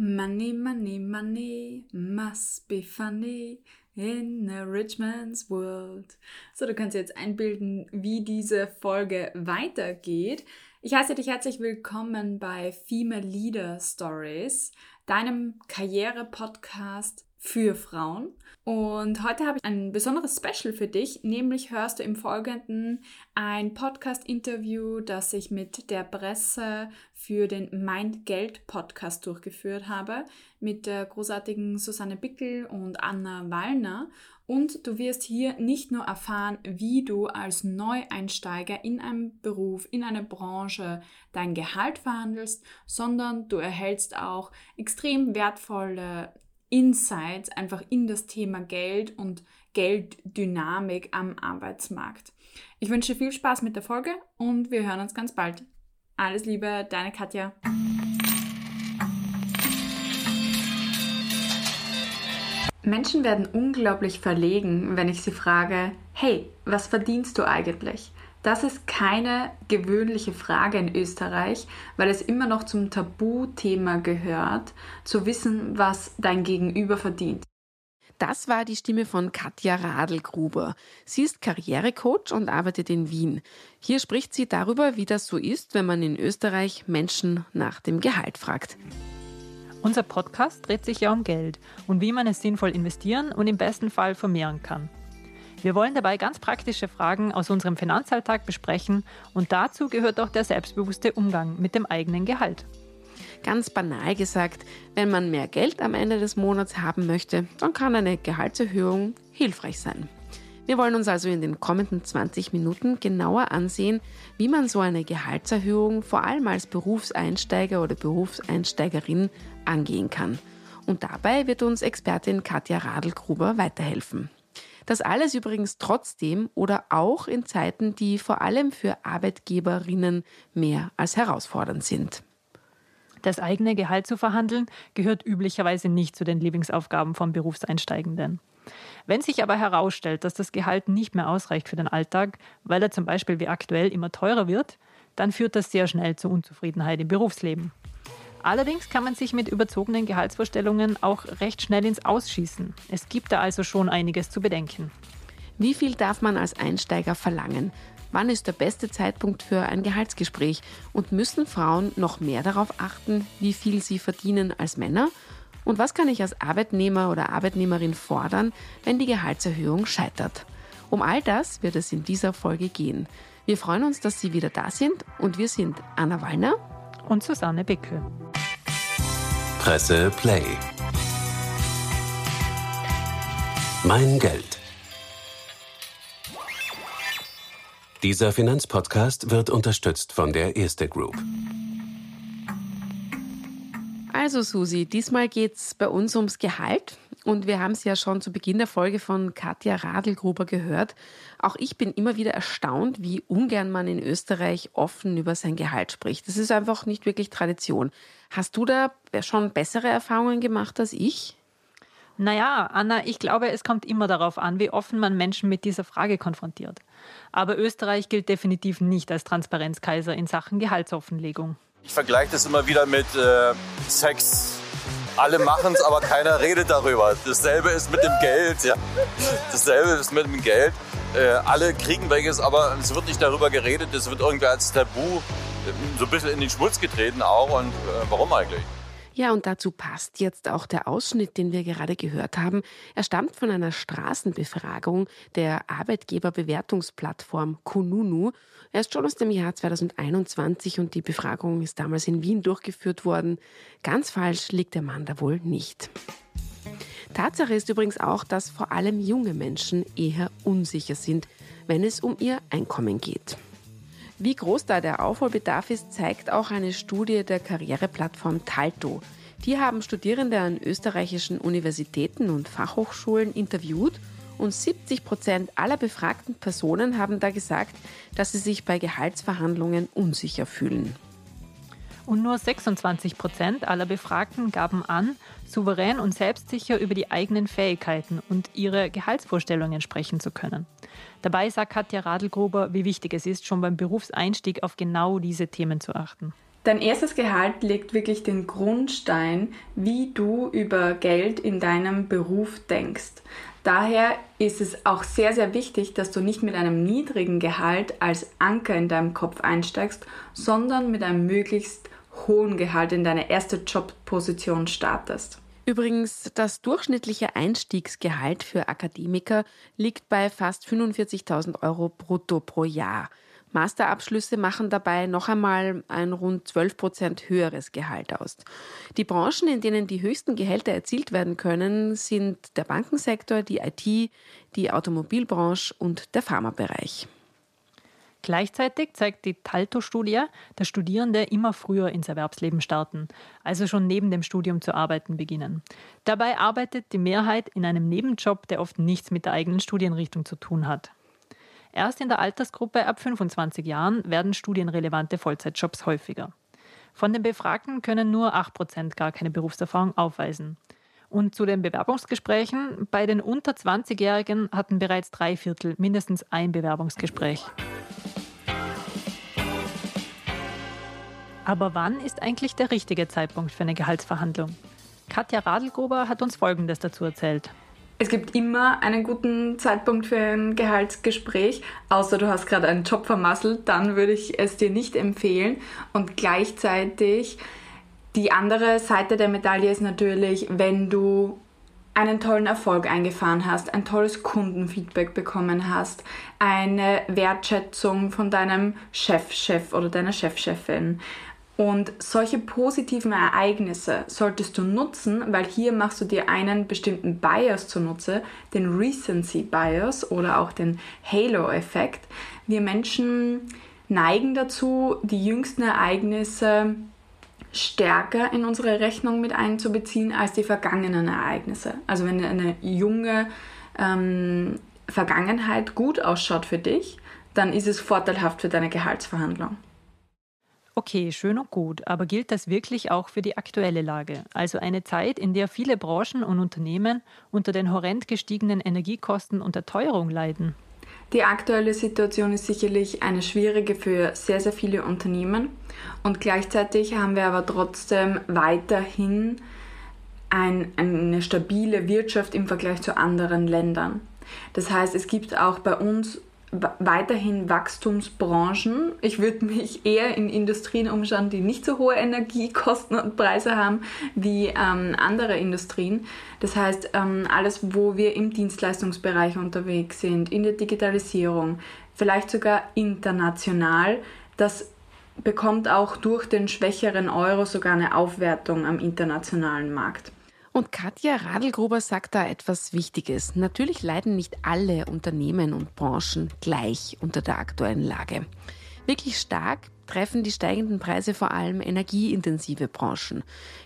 Money, money, money must be funny in a rich man's world. So, du kannst jetzt einbilden, wie diese Folge weitergeht. Ich heiße dich herzlich willkommen bei Female Leader Stories, deinem Karriere-Podcast für Frauen. Und heute habe ich ein besonderes Special für dich, nämlich hörst du im Folgenden ein Podcast-Interview, das ich mit der Presse für den Mein Geld Podcast durchgeführt habe, mit der großartigen Susanne Bickel und Anna Wallner. Und du wirst hier nicht nur erfahren, wie du als Neueinsteiger in einem Beruf, in einer Branche dein Gehalt verhandelst, sondern du erhältst auch extrem wertvolle Insights einfach in das Thema Geld und Gelddynamik am Arbeitsmarkt. Ich wünsche viel Spaß mit der Folge und wir hören uns ganz bald. Alles Liebe, deine Katja. Menschen werden unglaublich verlegen, wenn ich sie frage, hey, was verdienst du eigentlich? Das ist keine gewöhnliche Frage in Österreich, weil es immer noch zum Tabuthema gehört, zu wissen, was dein Gegenüber verdient. Das war die Stimme von Katja Radlgruber. Sie ist Karrierecoach und arbeitet in Wien. Hier spricht sie darüber, wie das so ist, wenn man in Österreich Menschen nach dem Gehalt fragt. Unser Podcast dreht sich ja um Geld und wie man es sinnvoll investieren und im besten Fall vermehren kann. Wir wollen dabei ganz praktische Fragen aus unserem Finanzalltag besprechen und dazu gehört auch der selbstbewusste Umgang mit dem eigenen Gehalt. Ganz banal gesagt, wenn man mehr Geld am Ende des Monats haben möchte, dann kann eine Gehaltserhöhung hilfreich sein. Wir wollen uns also in den kommenden 20 Minuten genauer ansehen, wie man so eine Gehaltserhöhung vor allem als Berufseinsteiger oder Berufseinsteigerin angehen kann. Und dabei wird uns Expertin Katja Radlgruber weiterhelfen. Das alles übrigens trotzdem oder auch in Zeiten, die vor allem für Arbeitgeberinnen mehr als herausfordernd sind. Das eigene Gehalt zu verhandeln gehört üblicherweise nicht zu den Lieblingsaufgaben von Berufseinsteigenden. Wenn sich aber herausstellt, dass das Gehalt nicht mehr ausreicht für den Alltag, weil er zum Beispiel wie aktuell immer teurer wird, dann führt das sehr schnell zu Unzufriedenheit im Berufsleben. Allerdings kann man sich mit überzogenen Gehaltsvorstellungen auch recht schnell ins Ausschießen. Es gibt da also schon einiges zu bedenken. Wie viel darf man als Einsteiger verlangen? Wann ist der beste Zeitpunkt für ein Gehaltsgespräch? Und müssen Frauen noch mehr darauf achten, wie viel sie verdienen als Männer? Und was kann ich als Arbeitnehmer oder Arbeitnehmerin fordern, wenn die Gehaltserhöhung scheitert? Um all das wird es in dieser Folge gehen. Wir freuen uns, dass Sie wieder da sind und wir sind Anna Wallner und Susanne Bickel. Presse Play. Mein Geld. Dieser Finanzpodcast wird unterstützt von der Erste Group. Also Susi, diesmal geht es bei uns ums Gehalt. Und wir haben es ja schon zu Beginn der Folge von Katja Radlgruber gehört. Auch ich bin immer wieder erstaunt, wie ungern man in Österreich offen über sein Gehalt spricht. Das ist einfach nicht wirklich Tradition. Hast du da schon bessere Erfahrungen gemacht als ich? Naja, Anna, ich glaube, es kommt immer darauf an, wie offen man Menschen mit dieser Frage konfrontiert. Aber Österreich gilt definitiv nicht als Transparenzkaiser in Sachen Gehaltsoffenlegung. Ich vergleiche das immer wieder mit äh, Sex alle machen es, aber keiner redet darüber. Dasselbe ist mit dem Geld. Ja. Dasselbe ist mit dem Geld. Äh, alle kriegen welches, aber es wird nicht darüber geredet. Es wird irgendwie als Tabu äh, so ein bisschen in den Schmutz getreten auch. Und äh, warum eigentlich? Ja, und dazu passt jetzt auch der Ausschnitt, den wir gerade gehört haben. Er stammt von einer Straßenbefragung der Arbeitgeberbewertungsplattform Kununu. Er ist schon aus dem Jahr 2021 und die Befragung ist damals in Wien durchgeführt worden. Ganz falsch liegt der Mann da wohl nicht. Tatsache ist übrigens auch, dass vor allem junge Menschen eher unsicher sind, wenn es um ihr Einkommen geht. Wie groß da der Aufholbedarf ist, zeigt auch eine Studie der Karriereplattform Talto. Die haben Studierende an österreichischen Universitäten und Fachhochschulen interviewt und 70 Prozent aller befragten Personen haben da gesagt, dass sie sich bei Gehaltsverhandlungen unsicher fühlen. Und nur 26 Prozent aller Befragten gaben an, souverän und selbstsicher über die eigenen Fähigkeiten und ihre Gehaltsvorstellungen sprechen zu können. Dabei sagt Katja Radlgruber, wie wichtig es ist, schon beim Berufseinstieg auf genau diese Themen zu achten. Dein erstes Gehalt legt wirklich den Grundstein, wie du über Geld in deinem Beruf denkst. Daher ist es auch sehr, sehr wichtig, dass du nicht mit einem niedrigen Gehalt als Anker in deinem Kopf einsteigst, sondern mit einem möglichst hohen Gehalt in deine erste Jobposition startest. Übrigens, das durchschnittliche Einstiegsgehalt für Akademiker liegt bei fast 45.000 Euro brutto pro Jahr. Masterabschlüsse machen dabei noch einmal ein rund 12 Prozent höheres Gehalt aus. Die Branchen, in denen die höchsten Gehälter erzielt werden können, sind der Bankensektor, die IT, die Automobilbranche und der Pharmabereich. Gleichzeitig zeigt die Talto-Studie, dass Studierende immer früher ins Erwerbsleben starten, also schon neben dem Studium zu arbeiten beginnen. Dabei arbeitet die Mehrheit in einem Nebenjob, der oft nichts mit der eigenen Studienrichtung zu tun hat. Erst in der Altersgruppe ab 25 Jahren werden studienrelevante Vollzeitjobs häufiger. Von den Befragten können nur 8% gar keine Berufserfahrung aufweisen. Und zu den Bewerbungsgesprächen, bei den unter 20-Jährigen hatten bereits drei Viertel mindestens ein Bewerbungsgespräch. Aber wann ist eigentlich der richtige Zeitpunkt für eine Gehaltsverhandlung? Katja Radlgruber hat uns Folgendes dazu erzählt. Es gibt immer einen guten Zeitpunkt für ein Gehaltsgespräch, außer du hast gerade einen Job vermasselt, dann würde ich es dir nicht empfehlen. Und gleichzeitig die andere Seite der Medaille ist natürlich, wenn du einen tollen Erfolg eingefahren hast, ein tolles Kundenfeedback bekommen hast, eine Wertschätzung von deinem Chefchef -Chef oder deiner Chefchefin, und solche positiven Ereignisse solltest du nutzen, weil hier machst du dir einen bestimmten Bias zunutze, den Recency Bias oder auch den Halo-Effekt. Wir Menschen neigen dazu, die jüngsten Ereignisse stärker in unsere Rechnung mit einzubeziehen als die vergangenen Ereignisse. Also wenn eine junge ähm, Vergangenheit gut ausschaut für dich, dann ist es vorteilhaft für deine Gehaltsverhandlung. Okay, schön und gut, aber gilt das wirklich auch für die aktuelle Lage? Also eine Zeit, in der viele Branchen und Unternehmen unter den horrend gestiegenen Energiekosten und der Teuerung leiden? Die aktuelle Situation ist sicherlich eine schwierige für sehr, sehr viele Unternehmen und gleichzeitig haben wir aber trotzdem weiterhin ein, eine stabile Wirtschaft im Vergleich zu anderen Ländern. Das heißt, es gibt auch bei uns weiterhin Wachstumsbranchen. Ich würde mich eher in Industrien umschauen, die nicht so hohe Energiekosten und Preise haben wie ähm, andere Industrien. Das heißt, ähm, alles, wo wir im Dienstleistungsbereich unterwegs sind, in der Digitalisierung, vielleicht sogar international, das bekommt auch durch den schwächeren Euro sogar eine Aufwertung am internationalen Markt. Und Katja Radlgruber sagt da etwas Wichtiges. Natürlich leiden nicht alle Unternehmen und Branchen gleich unter der aktuellen Lage. Wirklich stark treffen die steigenden Preise vor allem energieintensive Branchen.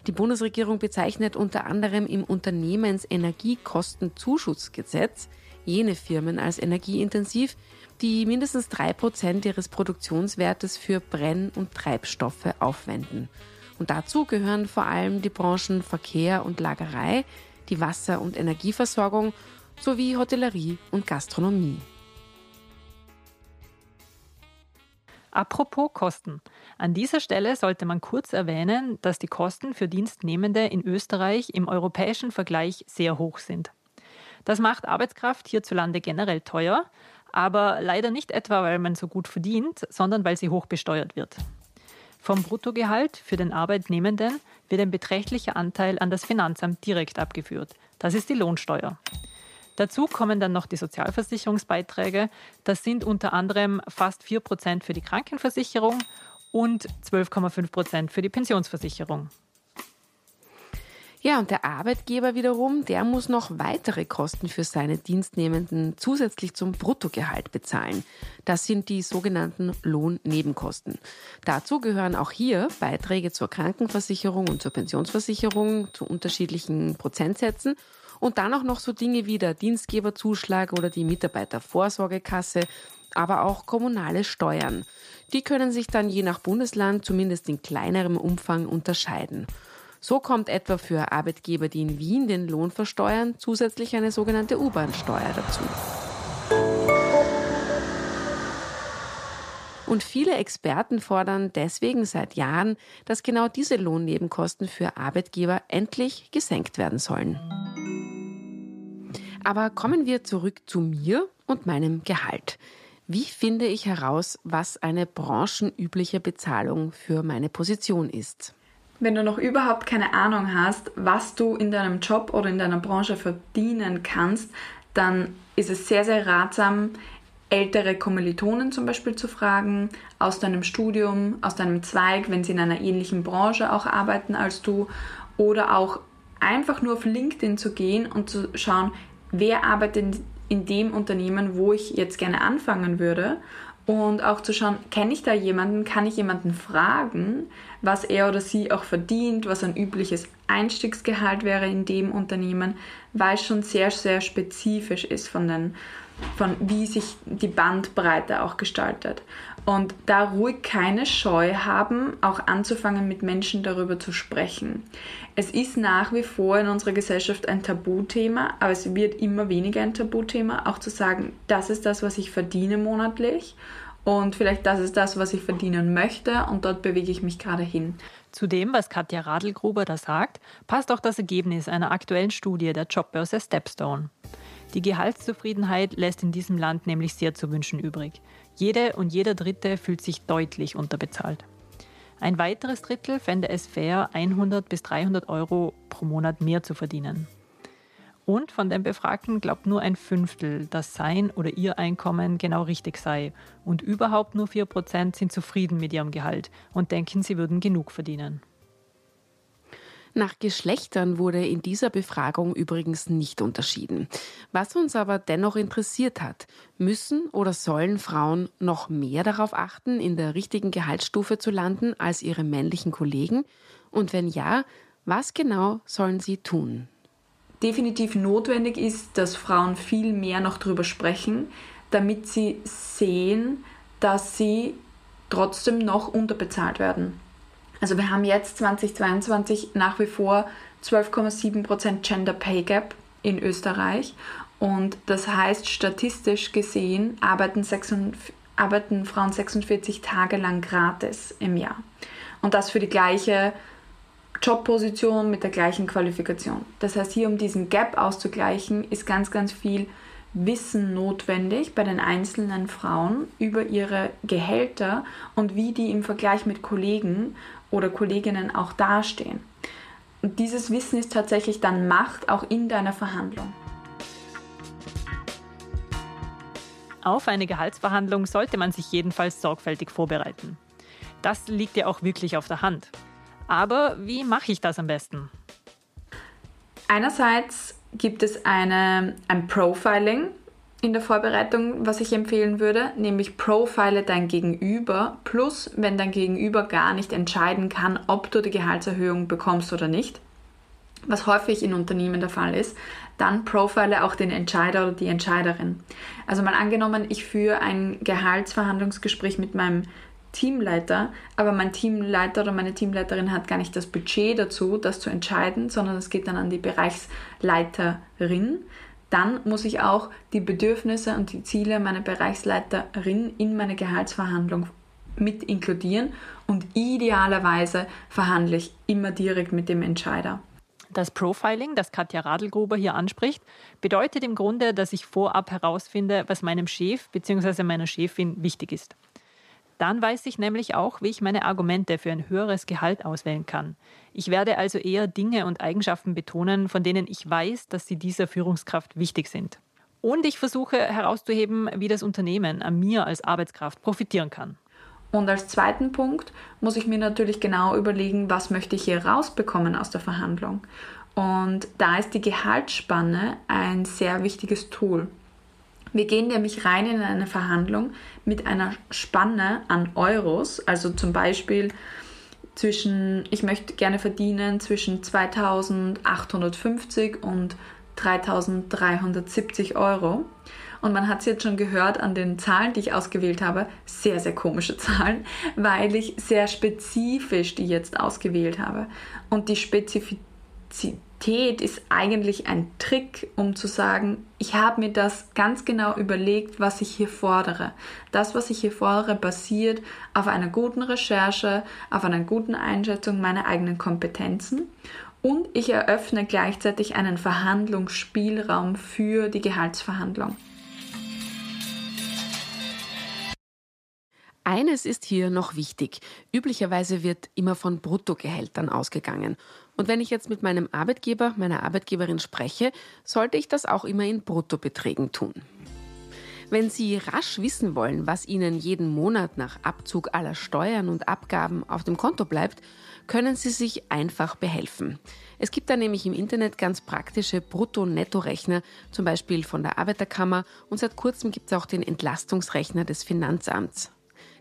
Die Bundesregierung bezeichnet unter anderem im Unternehmensenergiekostenzuschussgesetz jene Firmen als energieintensiv, die mindestens drei Prozent ihres Produktionswertes für Brenn- und Treibstoffe aufwenden. Und dazu gehören vor allem die Branchen Verkehr und Lagerei, die Wasser- und Energieversorgung sowie Hotellerie und Gastronomie. Apropos Kosten. An dieser Stelle sollte man kurz erwähnen, dass die Kosten für Dienstnehmende in Österreich im europäischen Vergleich sehr hoch sind. Das macht Arbeitskraft hierzulande generell teuer, aber leider nicht etwa, weil man so gut verdient, sondern weil sie hoch besteuert wird. Vom Bruttogehalt für den Arbeitnehmenden wird ein beträchtlicher Anteil an das Finanzamt direkt abgeführt. Das ist die Lohnsteuer. Dazu kommen dann noch die Sozialversicherungsbeiträge. Das sind unter anderem fast 4 Prozent für die Krankenversicherung und 12,5 Prozent für die Pensionsversicherung. Ja, und der Arbeitgeber wiederum, der muss noch weitere Kosten für seine Dienstnehmenden zusätzlich zum Bruttogehalt bezahlen. Das sind die sogenannten Lohnnebenkosten. Dazu gehören auch hier Beiträge zur Krankenversicherung und zur Pensionsversicherung zu unterschiedlichen Prozentsätzen und dann auch noch so Dinge wie der Dienstgeberzuschlag oder die Mitarbeitervorsorgekasse, aber auch kommunale Steuern. Die können sich dann je nach Bundesland zumindest in kleinerem Umfang unterscheiden. So kommt etwa für Arbeitgeber, die in Wien den Lohn versteuern, zusätzlich eine sogenannte U-Bahn-Steuer dazu. Und viele Experten fordern deswegen seit Jahren, dass genau diese Lohnnebenkosten für Arbeitgeber endlich gesenkt werden sollen. Aber kommen wir zurück zu mir und meinem Gehalt. Wie finde ich heraus, was eine branchenübliche Bezahlung für meine Position ist? Wenn du noch überhaupt keine Ahnung hast, was du in deinem Job oder in deiner Branche verdienen kannst, dann ist es sehr, sehr ratsam, ältere Kommilitonen zum Beispiel zu fragen, aus deinem Studium, aus deinem Zweig, wenn sie in einer ähnlichen Branche auch arbeiten als du, oder auch einfach nur auf LinkedIn zu gehen und zu schauen, wer arbeitet in dem Unternehmen, wo ich jetzt gerne anfangen würde und auch zu schauen, kenne ich da jemanden, kann ich jemanden fragen, was er oder sie auch verdient, was ein übliches Einstiegsgehalt wäre in dem Unternehmen, weil es schon sehr, sehr spezifisch ist von, den, von wie sich die Bandbreite auch gestaltet. Und da ruhig keine Scheu haben, auch anzufangen, mit Menschen darüber zu sprechen. Es ist nach wie vor in unserer Gesellschaft ein Tabuthema, aber es wird immer weniger ein Tabuthema, auch zu sagen, das ist das, was ich verdiene monatlich und vielleicht das ist das, was ich verdienen möchte und dort bewege ich mich gerade hin. Zu dem, was Katja Radlgruber da sagt, passt auch das Ergebnis einer aktuellen Studie der Jobbörse Stepstone. Die Gehaltszufriedenheit lässt in diesem Land nämlich sehr zu wünschen übrig. Jede und jeder Dritte fühlt sich deutlich unterbezahlt. Ein weiteres Drittel fände es fair, 100 bis 300 Euro pro Monat mehr zu verdienen. Und von den Befragten glaubt nur ein Fünftel, dass sein oder ihr Einkommen genau richtig sei. Und überhaupt nur 4% sind zufrieden mit ihrem Gehalt und denken, sie würden genug verdienen. Nach Geschlechtern wurde in dieser Befragung übrigens nicht unterschieden. Was uns aber dennoch interessiert hat, müssen oder sollen Frauen noch mehr darauf achten, in der richtigen Gehaltsstufe zu landen als ihre männlichen Kollegen? Und wenn ja, was genau sollen sie tun? Definitiv notwendig ist, dass Frauen viel mehr noch darüber sprechen, damit sie sehen, dass sie trotzdem noch unterbezahlt werden. Also wir haben jetzt 2022 nach wie vor 12,7% Gender Pay Gap in Österreich und das heißt statistisch gesehen arbeiten, 46, arbeiten Frauen 46 Tage lang gratis im Jahr. Und das für die gleiche Jobposition mit der gleichen Qualifikation. Das heißt, hier um diesen Gap auszugleichen, ist ganz, ganz viel Wissen notwendig bei den einzelnen Frauen über ihre Gehälter und wie die im Vergleich mit Kollegen oder Kolleginnen auch dastehen. Und dieses Wissen ist tatsächlich dann Macht auch in deiner Verhandlung. Auf eine Gehaltsverhandlung sollte man sich jedenfalls sorgfältig vorbereiten. Das liegt ja auch wirklich auf der Hand. Aber wie mache ich das am besten? Einerseits gibt es eine, ein Profiling, in der Vorbereitung, was ich empfehlen würde, nämlich profile dein Gegenüber, plus wenn dein Gegenüber gar nicht entscheiden kann, ob du die Gehaltserhöhung bekommst oder nicht, was häufig in Unternehmen der Fall ist, dann profile auch den Entscheider oder die Entscheiderin. Also mal angenommen, ich führe ein Gehaltsverhandlungsgespräch mit meinem Teamleiter, aber mein Teamleiter oder meine Teamleiterin hat gar nicht das Budget dazu, das zu entscheiden, sondern es geht dann an die Bereichsleiterin dann muss ich auch die Bedürfnisse und die Ziele meiner Bereichsleiterin in meine Gehaltsverhandlung mit inkludieren und idealerweise verhandle ich immer direkt mit dem Entscheider. Das Profiling, das Katja Radlgruber hier anspricht, bedeutet im Grunde, dass ich vorab herausfinde, was meinem Chef bzw. meiner Chefin wichtig ist. Dann weiß ich nämlich auch, wie ich meine Argumente für ein höheres Gehalt auswählen kann. Ich werde also eher Dinge und Eigenschaften betonen, von denen ich weiß, dass sie dieser Führungskraft wichtig sind. Und ich versuche herauszuheben, wie das Unternehmen an mir als Arbeitskraft profitieren kann. Und als zweiten Punkt muss ich mir natürlich genau überlegen, was möchte ich hier rausbekommen aus der Verhandlung. Und da ist die Gehaltsspanne ein sehr wichtiges Tool. Wir gehen nämlich rein in eine Verhandlung mit einer Spanne an Euros, also zum Beispiel zwischen, ich möchte gerne verdienen zwischen 2850 und 3370 Euro. Und man hat es jetzt schon gehört an den Zahlen, die ich ausgewählt habe, sehr, sehr komische Zahlen, weil ich sehr spezifisch die jetzt ausgewählt habe. Und die Spezifizität Flexibilität ist eigentlich ein Trick, um zu sagen, ich habe mir das ganz genau überlegt, was ich hier fordere. Das, was ich hier fordere, basiert auf einer guten Recherche, auf einer guten Einschätzung meiner eigenen Kompetenzen und ich eröffne gleichzeitig einen Verhandlungsspielraum für die Gehaltsverhandlung. Eines ist hier noch wichtig. Üblicherweise wird immer von Bruttogehältern ausgegangen. Und wenn ich jetzt mit meinem Arbeitgeber, meiner Arbeitgeberin spreche, sollte ich das auch immer in Bruttobeträgen tun. Wenn Sie rasch wissen wollen, was Ihnen jeden Monat nach Abzug aller Steuern und Abgaben auf dem Konto bleibt, können Sie sich einfach behelfen. Es gibt da nämlich im Internet ganz praktische Brutto-Netto-Rechner, zum Beispiel von der Arbeiterkammer und seit kurzem gibt es auch den Entlastungsrechner des Finanzamts.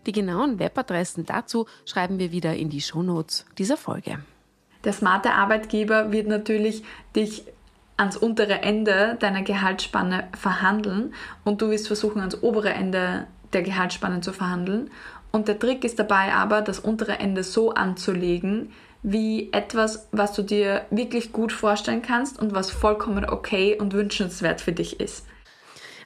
Die genauen Webadressen dazu schreiben wir wieder in die Shownotes dieser Folge. Der smarte Arbeitgeber wird natürlich dich ans untere Ende deiner Gehaltsspanne verhandeln und du wirst versuchen, ans obere Ende der Gehaltsspanne zu verhandeln. Und der Trick ist dabei aber, das untere Ende so anzulegen, wie etwas, was du dir wirklich gut vorstellen kannst und was vollkommen okay und wünschenswert für dich ist.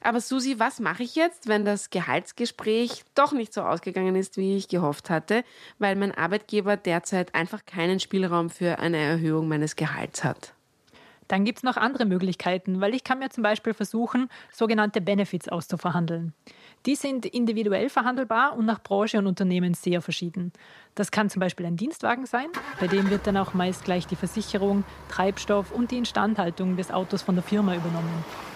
Aber Susi, was mache ich jetzt, wenn das Gehaltsgespräch doch nicht so ausgegangen ist, wie ich gehofft hatte, weil mein Arbeitgeber derzeit einfach keinen Spielraum für eine Erhöhung meines Gehalts hat? Dann gibt es noch andere Möglichkeiten, weil ich kann mir zum Beispiel versuchen, sogenannte Benefits auszuverhandeln. Die sind individuell verhandelbar und nach Branche und Unternehmen sehr verschieden. Das kann zum Beispiel ein Dienstwagen sein, bei dem wird dann auch meist gleich die Versicherung, Treibstoff und die Instandhaltung des Autos von der Firma übernommen.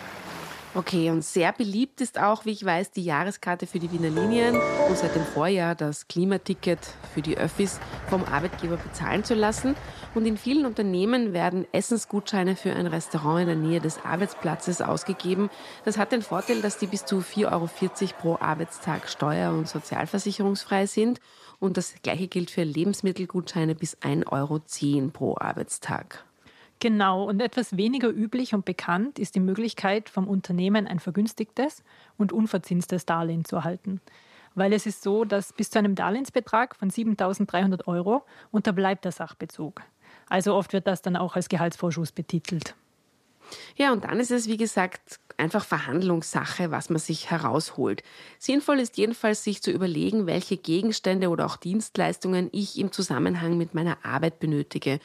Okay, und sehr beliebt ist auch, wie ich weiß, die Jahreskarte für die Wiener Linien und seit dem Vorjahr das Klimaticket für die Öffis vom Arbeitgeber bezahlen zu lassen. Und in vielen Unternehmen werden Essensgutscheine für ein Restaurant in der Nähe des Arbeitsplatzes ausgegeben. Das hat den Vorteil, dass die bis zu 4,40 Euro pro Arbeitstag steuer- und sozialversicherungsfrei sind. Und das gleiche gilt für Lebensmittelgutscheine bis 1,10 Euro pro Arbeitstag. Genau, und etwas weniger üblich und bekannt ist die Möglichkeit, vom Unternehmen ein vergünstigtes und unverzinstes Darlehen zu erhalten. Weil es ist so, dass bis zu einem Darlehensbetrag von 7.300 Euro unterbleibt der Sachbezug. Also oft wird das dann auch als Gehaltsvorschuss betitelt. Ja, und dann ist es, wie gesagt, einfach Verhandlungssache, was man sich herausholt. Sinnvoll ist jedenfalls, sich zu überlegen, welche Gegenstände oder auch Dienstleistungen ich im Zusammenhang mit meiner Arbeit benötige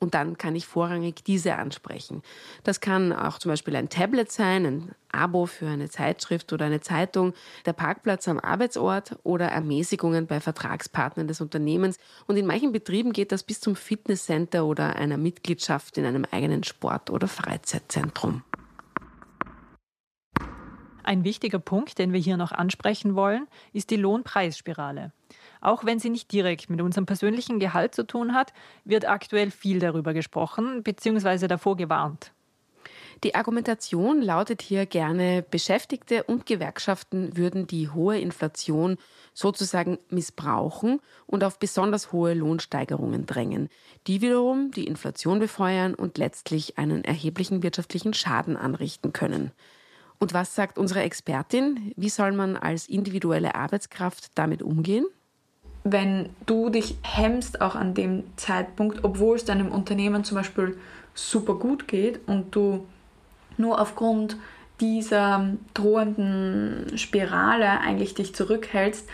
und dann kann ich vorrangig diese ansprechen. Das kann auch zum Beispiel ein Tablet sein, ein Abo für eine Zeitschrift oder eine Zeitung, der Parkplatz am Arbeitsort oder Ermäßigungen bei Vertragspartnern des Unternehmens. Und in manchen Betrieben geht das bis zum Fitnesscenter oder einer Mitgliedschaft in einem eigenen Sport- oder Freizeitzentrum. Ein wichtiger Punkt, den wir hier noch ansprechen wollen, ist die Lohnpreisspirale. Auch wenn sie nicht direkt mit unserem persönlichen Gehalt zu tun hat, wird aktuell viel darüber gesprochen bzw. davor gewarnt. Die Argumentation lautet hier gerne, Beschäftigte und Gewerkschaften würden die hohe Inflation sozusagen missbrauchen und auf besonders hohe Lohnsteigerungen drängen, die wiederum die Inflation befeuern und letztlich einen erheblichen wirtschaftlichen Schaden anrichten können. Und was sagt unsere Expertin? Wie soll man als individuelle Arbeitskraft damit umgehen? Wenn du dich hemmst auch an dem Zeitpunkt, obwohl es deinem Unternehmen zum Beispiel super gut geht und du nur aufgrund dieser drohenden Spirale eigentlich dich zurückhältst,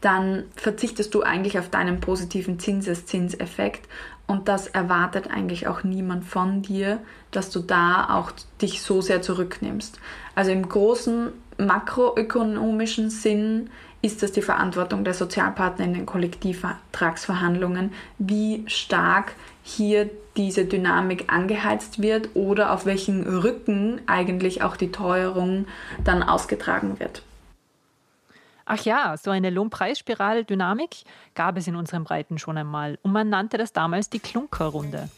dann verzichtest du eigentlich auf deinen positiven Zinseszinseffekt und das erwartet eigentlich auch niemand von dir, dass du da auch dich so sehr zurücknimmst. Also im großen makroökonomischen Sinn ist es die Verantwortung der Sozialpartner in den Kollektivvertragsverhandlungen, wie stark hier diese Dynamik angeheizt wird oder auf welchen Rücken eigentlich auch die Teuerung dann ausgetragen wird. Ach ja, so eine Lohnpreisspirale-Dynamik gab es in unseren Breiten schon einmal und man nannte das damals die Klunker-Runde.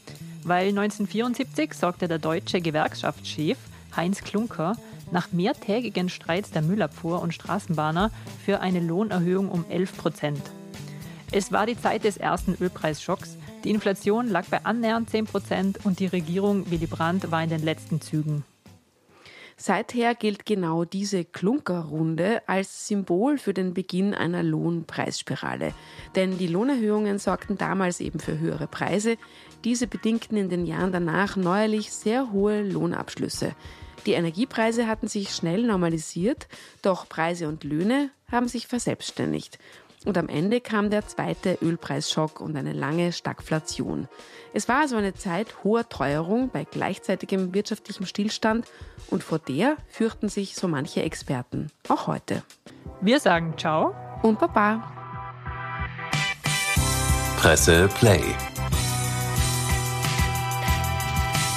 Weil 1974 sorgte der deutsche Gewerkschaftschef Heinz Klunker nach mehrtägigen Streits der Müllabfuhr und Straßenbahner für eine Lohnerhöhung um 11 Prozent. Es war die Zeit des ersten Ölpreisschocks. Die Inflation lag bei annähernd 10 Prozent und die Regierung Willy Brandt war in den letzten Zügen. Seither gilt genau diese Klunkerrunde als Symbol für den Beginn einer Lohnpreisspirale. Denn die Lohnerhöhungen sorgten damals eben für höhere Preise. Diese bedingten in den Jahren danach neuerlich sehr hohe Lohnabschlüsse. Die Energiepreise hatten sich schnell normalisiert, doch Preise und Löhne haben sich verselbstständigt. Und am Ende kam der zweite Ölpreisschock und eine lange Stagflation. Es war also eine Zeit hoher Teuerung bei gleichzeitigem wirtschaftlichem Stillstand und vor der fürchten sich so manche Experten, auch heute. Wir sagen Ciao und Baba. Presse Play.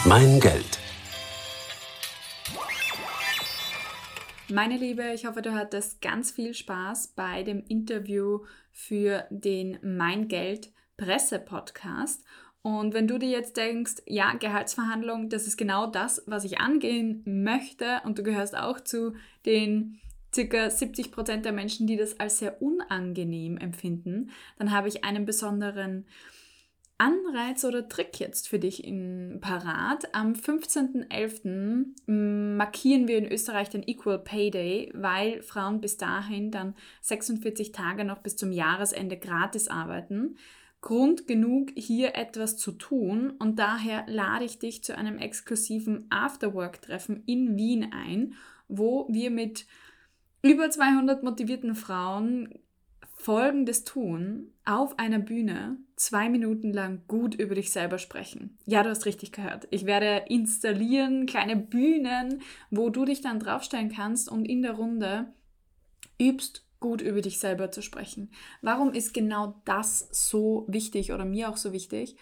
Mein Geld. Meine Liebe, ich hoffe, du hattest ganz viel Spaß bei dem Interview für den Mein Geld Presse Podcast. Und wenn du dir jetzt denkst, ja, Gehaltsverhandlung, das ist genau das, was ich angehen möchte und du gehörst auch zu den circa 70 Prozent der Menschen, die das als sehr unangenehm empfinden, dann habe ich einen besonderen Anreiz oder Trick jetzt für dich in Parat. Am 15.11. markieren wir in Österreich den Equal Pay Day, weil Frauen bis dahin dann 46 Tage noch bis zum Jahresende gratis arbeiten. Grund genug, hier etwas zu tun und daher lade ich dich zu einem exklusiven Afterwork-Treffen in Wien ein, wo wir mit über 200 motivierten Frauen Folgendes tun, auf einer Bühne zwei Minuten lang gut über dich selber sprechen. Ja, du hast richtig gehört. Ich werde installieren kleine Bühnen, wo du dich dann draufstellen kannst und in der Runde übst gut über dich selber zu sprechen. Warum ist genau das so wichtig oder mir auch so wichtig?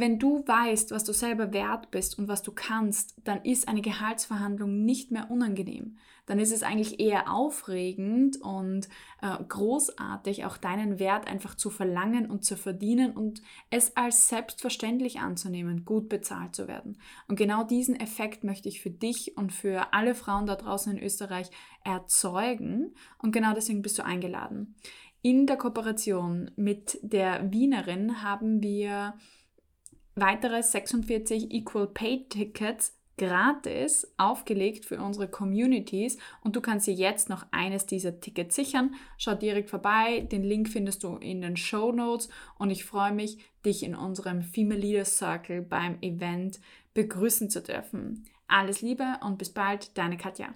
Wenn du weißt, was du selber wert bist und was du kannst, dann ist eine Gehaltsverhandlung nicht mehr unangenehm. Dann ist es eigentlich eher aufregend und äh, großartig, auch deinen Wert einfach zu verlangen und zu verdienen und es als selbstverständlich anzunehmen, gut bezahlt zu werden. Und genau diesen Effekt möchte ich für dich und für alle Frauen da draußen in Österreich erzeugen. Und genau deswegen bist du eingeladen. In der Kooperation mit der Wienerin haben wir weitere 46 Equal Pay Tickets gratis aufgelegt für unsere Communities und du kannst dir jetzt noch eines dieser Tickets sichern. Schau direkt vorbei, den Link findest du in den Show Notes und ich freue mich, dich in unserem Female Leaders Circle beim Event begrüßen zu dürfen. Alles Liebe und bis bald, deine Katja.